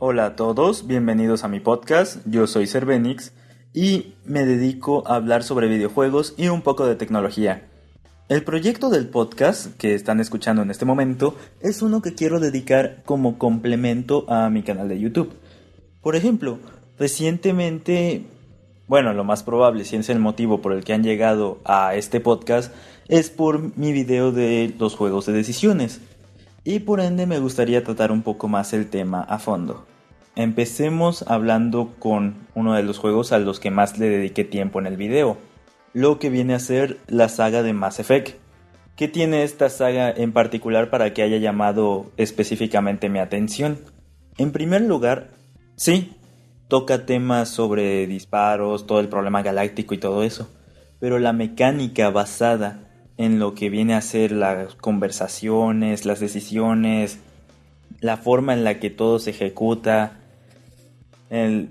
Hola a todos, bienvenidos a mi podcast. Yo soy Cervenix y me dedico a hablar sobre videojuegos y un poco de tecnología. El proyecto del podcast que están escuchando en este momento es uno que quiero dedicar como complemento a mi canal de YouTube. Por ejemplo, recientemente, bueno, lo más probable, si es el motivo por el que han llegado a este podcast, es por mi video de los juegos de decisiones. Y por ende me gustaría tratar un poco más el tema a fondo. Empecemos hablando con uno de los juegos a los que más le dediqué tiempo en el video, lo que viene a ser la saga de Mass Effect. ¿Qué tiene esta saga en particular para que haya llamado específicamente mi atención? En primer lugar, sí, toca temas sobre disparos, todo el problema galáctico y todo eso, pero la mecánica basada en lo que viene a ser las conversaciones, las decisiones, la forma en la que todo se ejecuta, el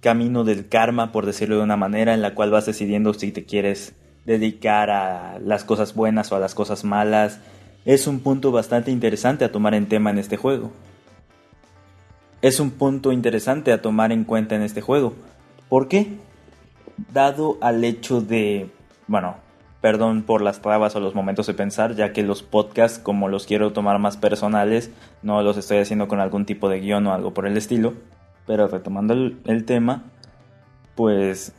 camino del karma, por decirlo de una manera, en la cual vas decidiendo si te quieres dedicar a las cosas buenas o a las cosas malas, es un punto bastante interesante a tomar en tema en este juego. Es un punto interesante a tomar en cuenta en este juego. ¿Por qué? Dado al hecho de, bueno, perdón por las trabas o los momentos de pensar, ya que los podcasts, como los quiero tomar más personales, no los estoy haciendo con algún tipo de guion o algo por el estilo. Pero retomando el, tema, pues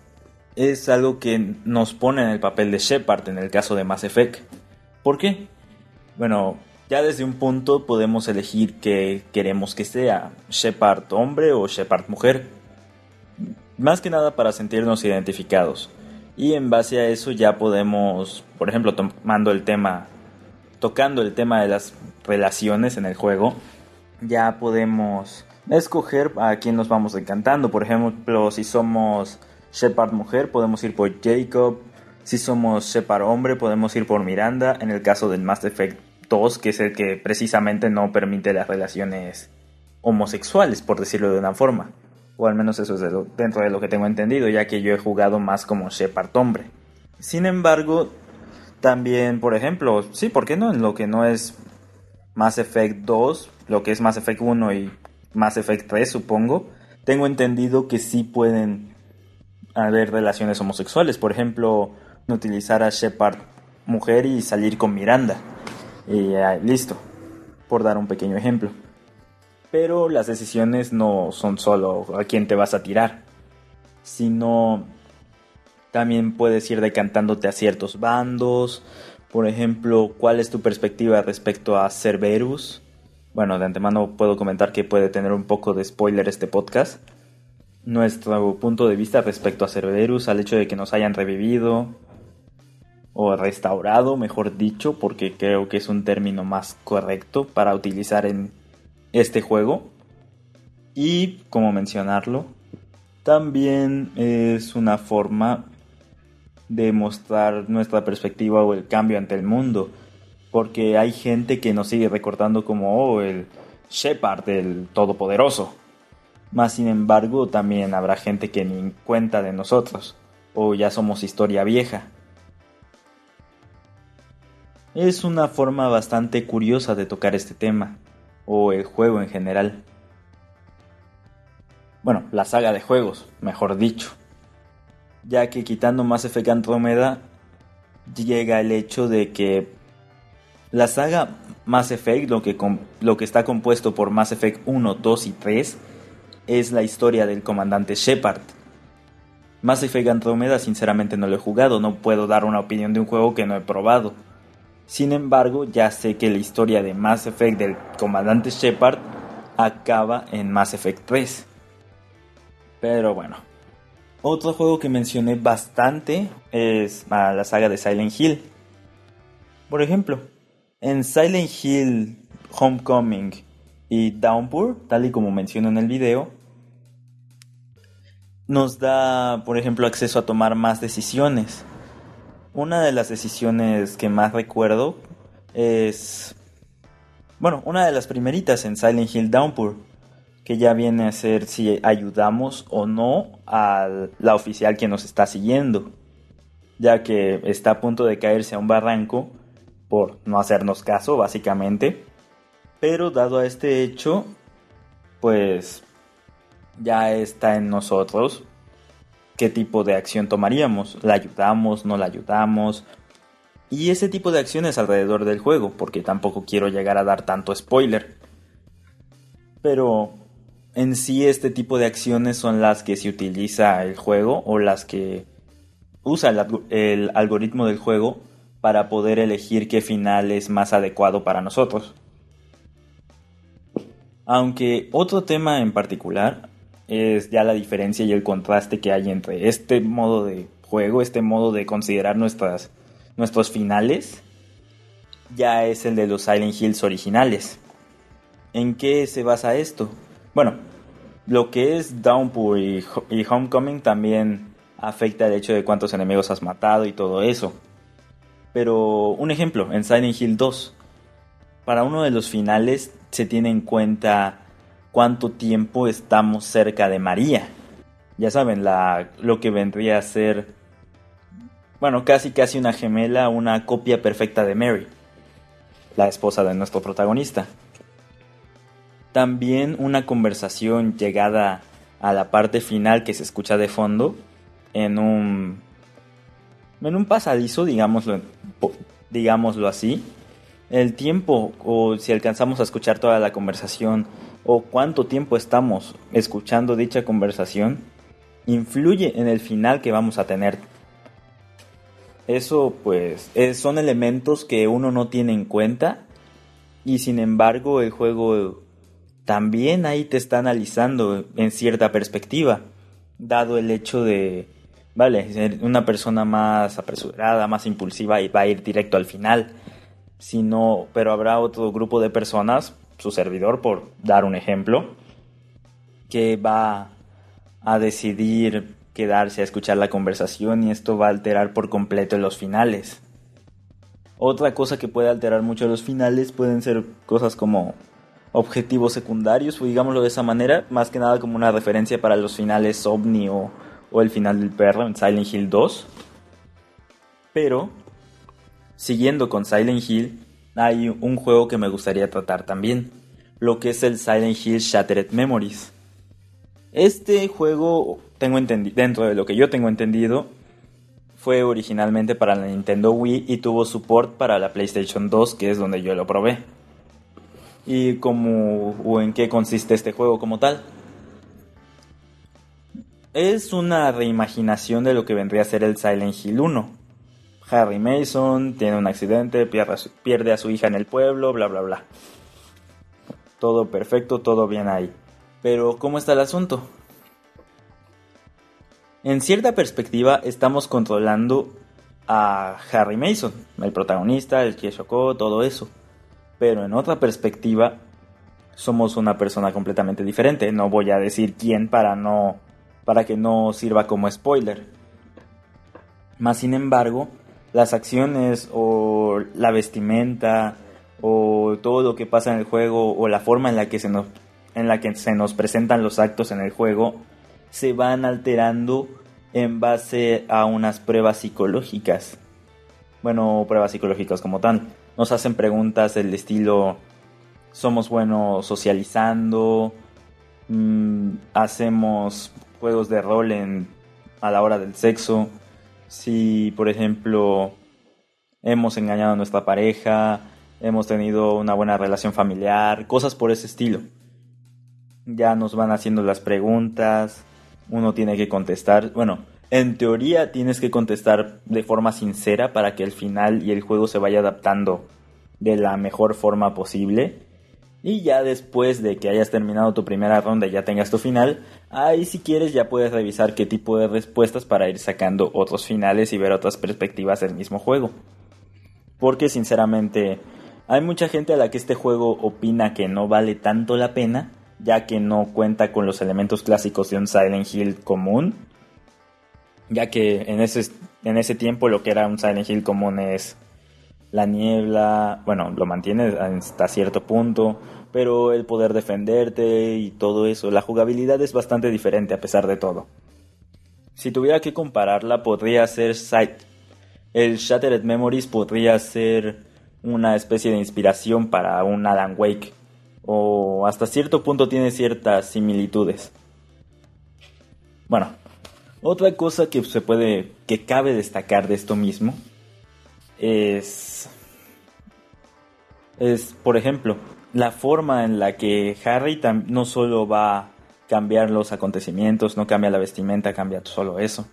es algo que nos pone en el papel de Shepard en el caso de Mass Effect. ¿Por qué? Bueno, ya desde un punto podemos elegir que queremos que sea Shepard hombre o Shepard mujer. Más que nada para sentirnos identificados. Y en base a eso ya podemos, por ejemplo, tomando el tema, tocando el tema de las relaciones en el juego, ya podemos escoger a quién nos vamos encantando. Por ejemplo, si somos Shepard mujer, podemos ir por Jacob. Si somos Shepard hombre, podemos ir por Miranda. En el caso del Mass Effect 2, que es el que precisamente no permite las relaciones homosexuales, por decirlo de una forma. O al menos eso es dentro de lo que tengo entendido, ya que yo he jugado más como Shepard hombre. Sin embargo, también, por ejemplo, sí, ¿por qué no? En lo que no es Mass Effect 2, lo que es Mass Effect 1 y Mass Effect 3, supongo, tengo entendido que sí pueden haber relaciones homosexuales. Por ejemplo, utilizar a Shepard mujer y salir con Miranda. Y listo, por dar un pequeño ejemplo. Pero las decisiones no son solo a quién te vas a tirar, sino también puedes ir decantándote a ciertos bandos. Por ejemplo, ¿cuál es tu perspectiva respecto a Cerberus? Bueno, de antemano puedo comentar que puede tener un poco de spoiler este podcast. Nuestro punto de vista respecto a Cerberus, al hecho de que nos hayan revivido o restaurado, mejor dicho, porque creo que es un término más correcto para utilizar en este juego. Y, como mencionarlo, también es una forma de mostrar nuestra perspectiva o el cambio ante el mundo porque hay gente que nos sigue recordando como oh, el Shepard, el Todopoderoso. Más sin embargo, también habrá gente que ni cuenta de nosotros, o ya somos historia vieja. Es una forma bastante curiosa de tocar este tema, o el juego en general. Bueno, la saga de juegos, mejor dicho. Ya que quitando Mass Effect Andromeda, llega el hecho de que la saga Mass Effect, lo que, lo que está compuesto por Mass Effect 1, 2 y 3, es la historia del comandante Shepard. Mass Effect Andromeda sinceramente no lo he jugado, no puedo dar una opinión de un juego que no he probado. Sin embargo, ya sé que la historia de Mass Effect del comandante Shepard acaba en Mass Effect 3. Pero bueno. Otro juego que mencioné bastante es ah, la saga de Silent Hill. Por ejemplo, en Silent Hill, Homecoming y Downpour, tal y como menciono en el video, nos da, por ejemplo, acceso a tomar más decisiones. Una de las decisiones que más recuerdo es, bueno, una de las primeritas en Silent Hill Downpour, que ya viene a ser si ayudamos o no a la oficial que nos está siguiendo, ya que está a punto de caerse a un barranco por no hacernos caso, básicamente. Pero dado a este hecho, pues ya está en nosotros qué tipo de acción tomaríamos. ¿La ayudamos? ¿No la ayudamos? Y ese tipo de acciones alrededor del juego, porque tampoco quiero llegar a dar tanto spoiler. Pero en sí este tipo de acciones son las que se utiliza el juego o las que usa el, algoritmo del juego para poder elegir qué final es más adecuado para nosotros. Aunque otro tema en particular es ya la diferencia y el contraste que hay entre este modo de juego, este modo de considerar nuestras, nuestros finales, ya es el de los Silent Hills originales. ¿En qué se basa esto? Bueno, lo que es Downpour y, Homecoming también afecta el hecho de cuántos enemigos has matado y todo eso. Pero un ejemplo, en Silent Hill 2, para uno de los finales se tiene en cuenta cuánto tiempo estamos cerca de María. Ya saben, la, lo que vendría a ser, bueno, casi casi una gemela, una copia perfecta de Mary, la esposa de nuestro protagonista. También una conversación llegada a la parte final que se escucha de fondo en un en un pasadizo, digámoslo, digámoslo así. El tiempo o si alcanzamos a escuchar toda la conversación o cuánto tiempo estamos escuchando dicha conversación influye en el final que vamos a tener. Eso pues son elementos que uno no tiene en cuenta y sin embargo el juego también ahí te está analizando en cierta perspectiva, dado el hecho de, vale, una persona más apresurada, más impulsiva y va a ir directo al final, sino, pero habrá otro grupo de personas su servidor, por dar un ejemplo, que va a decidir quedarse a escuchar la conversación y esto va a alterar por completo los finales. Otra cosa que puede alterar mucho los finales pueden ser cosas como objetivos secundarios, o digámoslo de esa manera, más que nada como una referencia para los finales OVNI o, o el final del perro en Silent Hill 2. Pero, siguiendo con Silent Hill, hay un juego que me gustaría tratar también, lo que es el Silent Hill Shattered Memories. Este juego, tengo dentro de lo que yo tengo entendido, fue originalmente para la Nintendo Wii y tuvo support para la PlayStation 2, que es donde yo lo probé. ¿Y cómo o en qué consiste este juego como tal? Es una reimaginación de lo que vendría a ser el Silent Hill 1 Harry Mason tiene un accidente, pierde a, su, hija en el pueblo, bla, bla, bla. Todo perfecto, todo bien ahí. Pero, ¿cómo está el asunto? En cierta perspectiva, estamos controlando a Harry Mason, el protagonista, el que chocó, todo eso. Pero en otra perspectiva, somos una persona completamente diferente. No voy a decir quién para no. para que no sirva como spoiler. Más sin embargo, las acciones o la vestimenta o todo lo que pasa en el juego o la forma en la que se nos, en la que se nos presentan los actos en el juego se van alterando en base a unas pruebas psicológicas. Bueno, pruebas psicológicas como tal. Nos hacen preguntas del estilo, somos buenos socializando, mm, hacemos juegos de rol en, a la hora del sexo, si, por ejemplo, hemos engañado a nuestra pareja, hemos tenido una buena relación familiar, cosas por ese estilo. Ya nos van haciendo las preguntas, uno tiene que contestar. Bueno, en teoría tienes que contestar de forma sincera para que el final y el juego se vaya adaptando de la mejor forma posible. Y ya después de que hayas terminado tu primera ronda y ya tengas tu final, ahí si quieres ya puedes revisar qué tipo de respuestas para ir sacando otros finales y ver otras perspectivas del mismo juego. Porque sinceramente hay mucha gente a la que este juego opina que no vale tanto la pena, ya que no cuenta con los elementos clásicos de un Silent Hill común. Ya que en ese, en ese tiempo lo que era un Silent Hill común es la niebla, bueno, lo mantiene hasta cierto punto, pero el poder defenderte y todo eso, la jugabilidad es bastante diferente a pesar de todo. Si tuviera que compararla, podría ser Sight. El Shattered Memories podría ser una especie de inspiración para un Alan Wake, o hasta cierto punto tiene ciertas similitudes. Bueno, otra cosa que se puede, que cabe destacar de esto mismo es, es, por ejemplo, la forma en la que Harry no solo va a cambiar los acontecimientos, no cambia la vestimenta, cambia solo eso,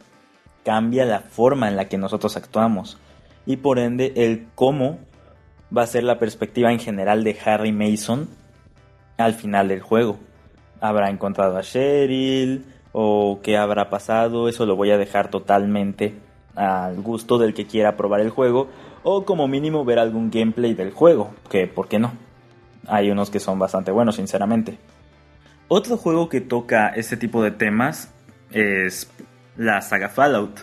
cambia la forma en la que nosotros actuamos y por ende el cómo va a ser la perspectiva en general de Harry Mason al final del juego. ¿Habrá encontrado a Cheryl? ¿O qué habrá pasado? Eso lo voy a dejar totalmente al gusto del que quiera probar el juego. O como mínimo ver algún gameplay del juego. Que, ¿por qué no? Hay unos que son bastante buenos, sinceramente. Otro juego que toca este tipo de temas es la saga Fallout.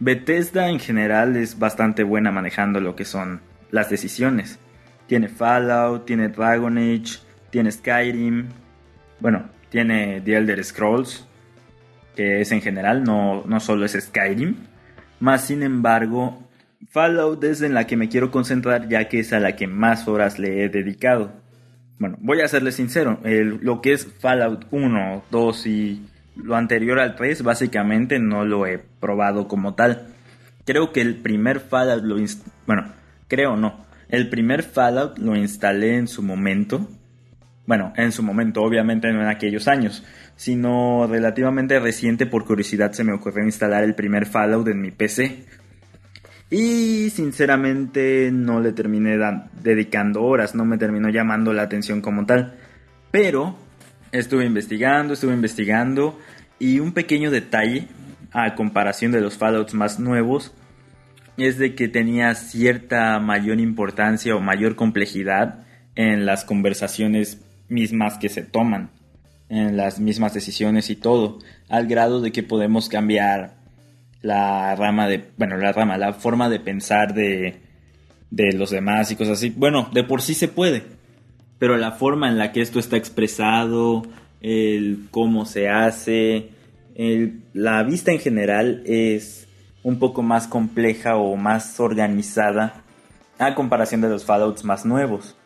Bethesda en general es bastante buena manejando lo que son las decisiones. Tiene Fallout, tiene Dragon Age, tiene Skyrim, bueno, tiene The Elder Scrolls, que es en general, no, no solo es Skyrim. Más sin embargo, Fallout es en la que me quiero concentrar ya que es a la que más horas le he dedicado. Bueno, voy a serle sincero, lo que es Fallout 1, 2 y lo anterior al 3 básicamente no lo he probado como tal. Creo que el primer Fallout lo... Bueno, creo no. El primer Fallout lo instalé en su momento bueno, en su momento, obviamente no en aquellos años, sino relativamente reciente por curiosidad se me ocurrió instalar el primer Fallout en mi PC. Y sinceramente no le terminé dedicando horas, no me terminó llamando la atención como tal. Pero estuve investigando, estuve investigando y un pequeño detalle a comparación de los Fallouts más nuevos es de que tenía cierta mayor importancia o mayor complejidad en las conversaciones mismas que se toman, en las mismas decisiones y todo, al grado de que podemos cambiar la rama de, bueno, la rama, la forma de pensar de, de los demás y cosas así. Bueno, de por sí se puede, pero la forma en la que esto está expresado, el cómo se hace, la vista en general es un poco más compleja o más organizada a comparación de los Fallouts más nuevos.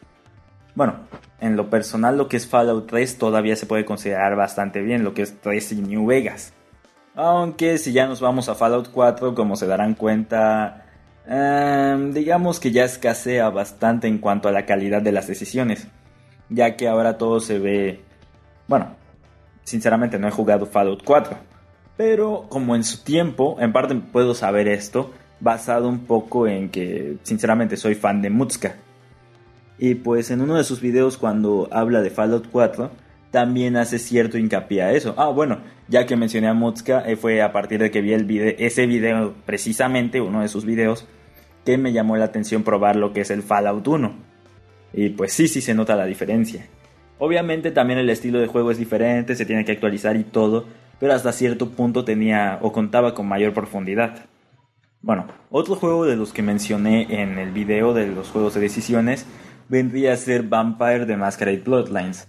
Bueno, en lo personal lo que es Fallout 3 todavía se puede considerar bastante bien, lo que es 3 y New Vegas. Aunque si ya nos vamos a Fallout 4, como se darán cuenta, em, digamos que ya escasea bastante en cuanto a la calidad de las decisiones, ya que ahora todo se ve... Bueno, sinceramente no he jugado Fallout 4, pero como en su tiempo, en parte puedo saber esto, basado un poco en que sinceramente soy fan de Mutska y pues en uno de sus videos cuando habla de Fallout 4, también hace cierto hincapié a eso. Ah, bueno, ya que mencioné a Mutska, eh, fue a partir de que vi el video, ese video, precisamente uno de sus videos, que me llamó la atención probar lo que es el Fallout 1. Y pues sí, sí se nota la diferencia. Obviamente también el estilo de juego es diferente, se tiene que actualizar y todo, pero hasta cierto punto tenía o contaba con mayor profundidad. Bueno, otro juego de los que mencioné en el video de los juegos de decisiones vendría a ser Vampire the Masquerade Bloodlines.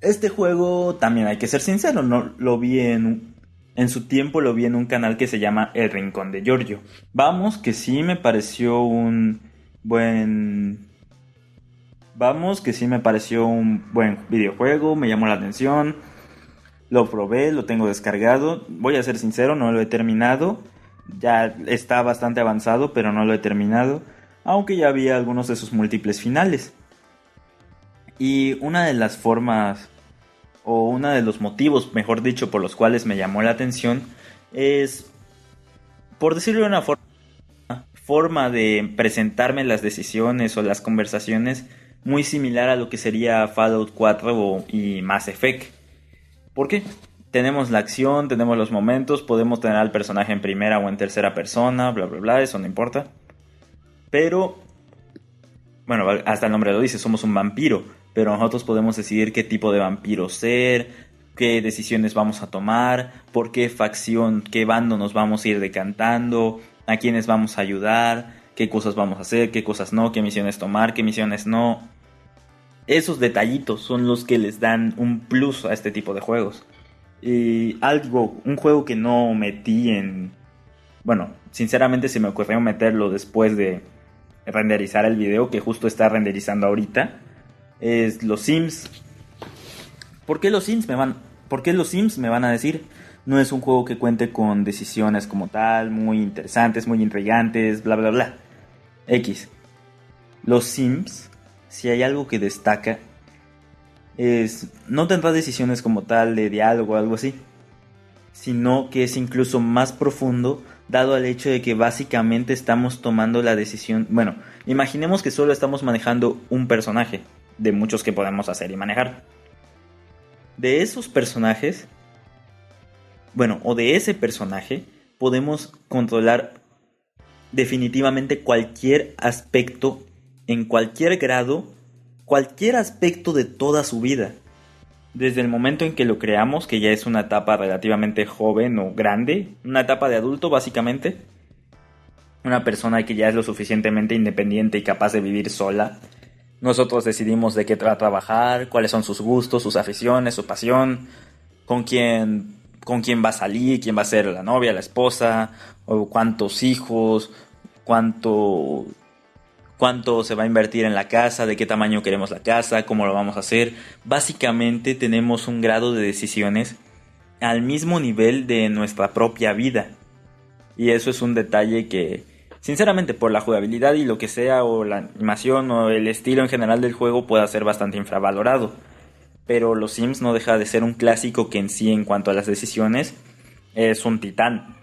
Este juego, también hay que ser sincero, no lo vi en, en su tiempo lo vi en un canal que se llama El Rincón de Giorgio. Vamos, que sí me pareció un buen... Vamos, que sí me pareció un buen videojuego, me llamó la atención. Lo probé, lo tengo descargado. Voy a ser sincero, no lo he terminado. Ya está bastante avanzado, pero no lo he terminado aunque ya había algunos de sus múltiples finales. Y una de las formas, o uno de los motivos, mejor dicho, por los cuales me llamó la atención, es, por decirlo de una forma, forma de presentarme las decisiones o las conversaciones muy similar a lo que sería Fallout 4 y Mass Effect. ¿Por qué? Tenemos la acción, tenemos los momentos, podemos tener al personaje en primera o en tercera persona, bla, bla, bla, eso no importa. Pero, bueno, hasta el nombre lo dice, somos un vampiro, pero nosotros podemos decidir qué tipo de vampiro ser, qué decisiones vamos a tomar, por qué facción, qué bando nos vamos a ir decantando, a quiénes vamos a ayudar, qué cosas vamos a hacer, qué cosas no, qué misiones tomar, qué misiones no. Esos detallitos son los que les dan un plus a este tipo de juegos. Y algo, un juego que no metí en... Bueno, sinceramente se me ocurrió meterlo después de renderizar el video que justo está renderizando ahorita es los Sims. ¿Por qué los Sims me van? ¿Por qué los Sims? Me van a decir. No es un juego que cuente con decisiones como tal, muy interesantes, muy intrigantes, bla, bla, bla. X. Los Sims, si hay algo que destaca, es no tendrá decisiones como tal de diálogo o algo así, sino que es incluso más profundo dado al hecho de que básicamente estamos tomando la decisión, bueno, imaginemos que solo estamos manejando un personaje, de muchos que podemos hacer y manejar. De esos personajes, bueno, o de ese personaje, podemos controlar definitivamente cualquier aspecto, en cualquier grado, cualquier aspecto de toda su vida. Desde el momento en que lo creamos, que ya es una etapa relativamente joven o grande, una etapa de adulto básicamente, una persona que ya es lo suficientemente independiente y capaz de vivir sola, nosotros decidimos de qué va a trabajar, cuáles son sus gustos, sus aficiones, su pasión, con quién, con quién va a salir, quién va a ser la novia, la esposa, o cuántos hijos, cuánto, cuánto se va a invertir en la casa, de qué tamaño queremos la casa, cómo lo vamos a hacer. Básicamente tenemos un grado de decisiones al mismo nivel de nuestra propia vida. Y eso es un detalle que, Sinceramente, por la jugabilidad y lo que sea, o la animación o el estilo en general del juego, puede ser bastante infravalorado. Pero los Sims no deja de ser un clásico que en sí, en cuanto a las decisiones, es un titán.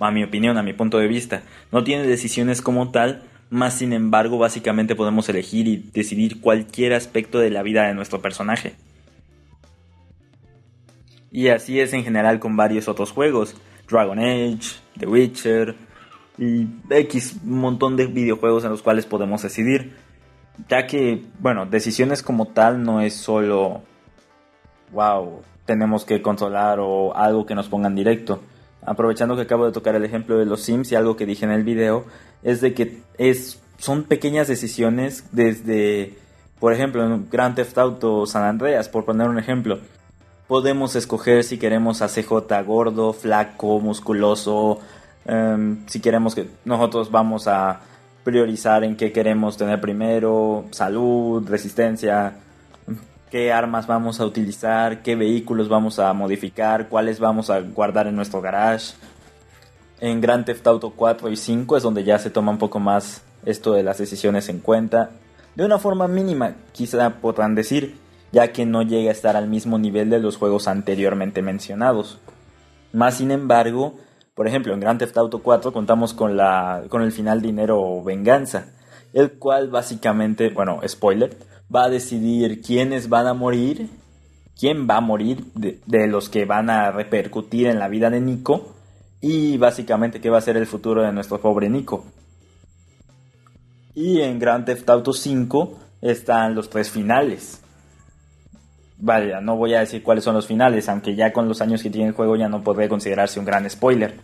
A mi opinión, a mi punto de vista. No tiene decisiones como tal, más sin embargo, básicamente podemos elegir y decidir cualquier aspecto de la vida de nuestro personaje. Y así es en general con varios otros juegos. Dragon Age, The Witcher, y X montón de videojuegos en los cuales podemos decidir. Ya que, bueno, decisiones como tal no es solo, wow, tenemos que controlar o algo que nos pongan directo. Aprovechando que acabo de tocar el ejemplo de los Sims y algo que dije en el video, es de que es, son pequeñas decisiones desde, por ejemplo, en Grand Theft Auto San Andreas, por poner un ejemplo. Podemos escoger si queremos a CJ gordo, flaco, musculoso, Em, si queremos que nosotros vamos a priorizar en qué queremos tener primero, salud, resistencia, qué armas vamos a utilizar, qué vehículos vamos a modificar, cuáles vamos a guardar en nuestro garage. En Grand Theft Auto 4 y 5 es donde ya se toma un poco más esto de las decisiones en cuenta. De una forma mínima, quizá podrán decir, ya que no llega a estar al mismo nivel de los juegos anteriormente mencionados. Más sin embargo, por ejemplo, en Grand Theft Auto 4 contamos con, la, con el final dinero venganza, el cual básicamente, bueno, spoiler, va a decidir quiénes van a morir, quién va a morir de, los que van a repercutir en la vida de Nico y básicamente qué va a ser el futuro de nuestro pobre Nico. Y en Grand Theft Auto 5 están los tres finales. Vale, no voy a decir cuáles son los finales, aunque ya con los años que tiene el juego ya no podría considerarse un gran spoiler.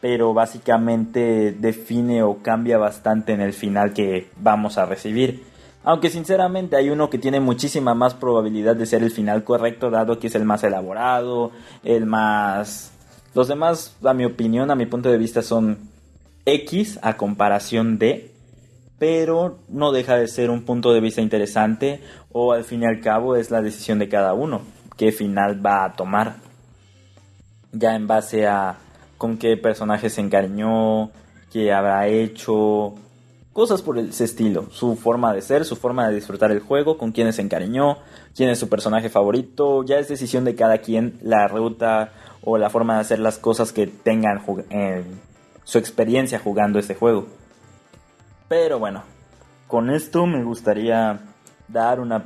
Pero básicamente define o cambia bastante en el final que vamos a recibir. Aunque sinceramente hay uno que tiene muchísima más probabilidad de ser el final correcto, dado que es el más elaborado, el más... Los demás, a mi opinión, a mi punto de vista, son X a comparación de pero no deja de ser un punto de vista interesante o al fin y al cabo es la decisión de cada uno qué final va a tomar. Ya en base a con qué personaje se encariñó, qué habrá hecho, cosas por ese estilo, su forma de ser, su forma de disfrutar el juego, con quién se encariñó, quién es su personaje favorito, ya es decisión de cada quien la ruta o la forma de hacer las cosas que tengan eh, su experiencia jugando este juego. Pero bueno, con esto me gustaría dar una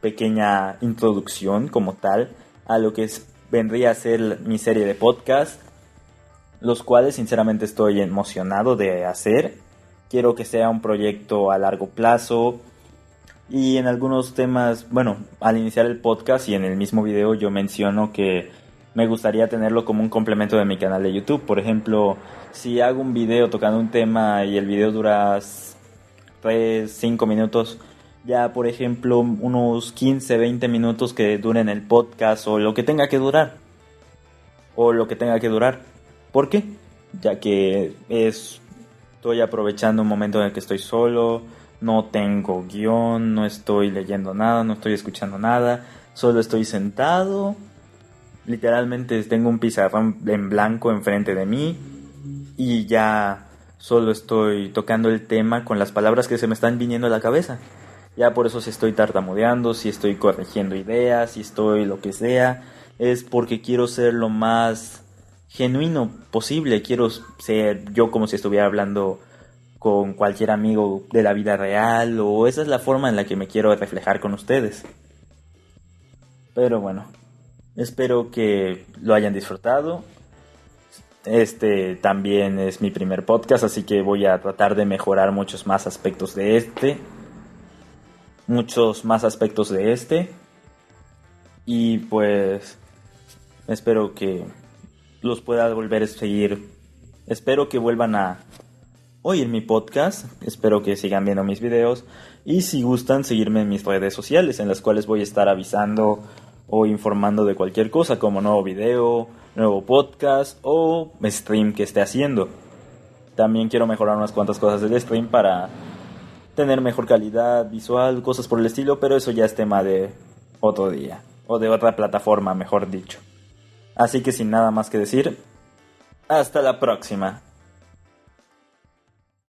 pequeña introducción como tal a lo que vendría a ser mi serie de podcast, los cuales sinceramente estoy emocionado de hacer. Quiero que sea un proyecto a largo plazo y en algunos temas, bueno, al iniciar el podcast y en el mismo video yo menciono que me gustaría tenerlo como un complemento de mi canal de YouTube. Por ejemplo, si hago un video tocando un tema y el video dura 3, 5 minutos, ya por ejemplo unos 15, 20 minutos que duren el podcast o lo que tenga que durar. O lo que tenga que durar. ¿Por qué? Ya que es, estoy aprovechando un momento en el que estoy solo, no tengo guion, no estoy leyendo nada, no estoy escuchando nada, solo estoy sentado Literalmente tengo un pizarrón en blanco enfrente de mí y ya solo estoy tocando el tema con las palabras que se me están viniendo a la cabeza. Ya por eso si estoy tartamudeando, si estoy corrigiendo ideas, si estoy lo que sea, es porque quiero ser lo más genuino posible. Quiero ser yo como si estuviera hablando con cualquier amigo de la vida real o esa es la forma en la que me quiero reflejar con ustedes. Pero bueno, espero que lo hayan disfrutado. Este también es mi primer podcast, así que voy a tratar de mejorar muchos más aspectos de este. Muchos más aspectos de este. Y pues espero que los pueda volver a seguir. Espero que vuelvan a oír mi podcast. Espero que sigan viendo mis videos. Y si gustan, seguirme en mis redes sociales, en las cuales voy a estar avisando o informando de cualquier cosa, como nuevo video, nuevo podcast o stream que esté haciendo. También quiero mejorar unas cuantas cosas del stream para tener mejor calidad visual, cosas por el estilo, pero eso ya es tema de otro día, o de otra plataforma, mejor dicho. Así que sin nada más que decir, hasta la próxima.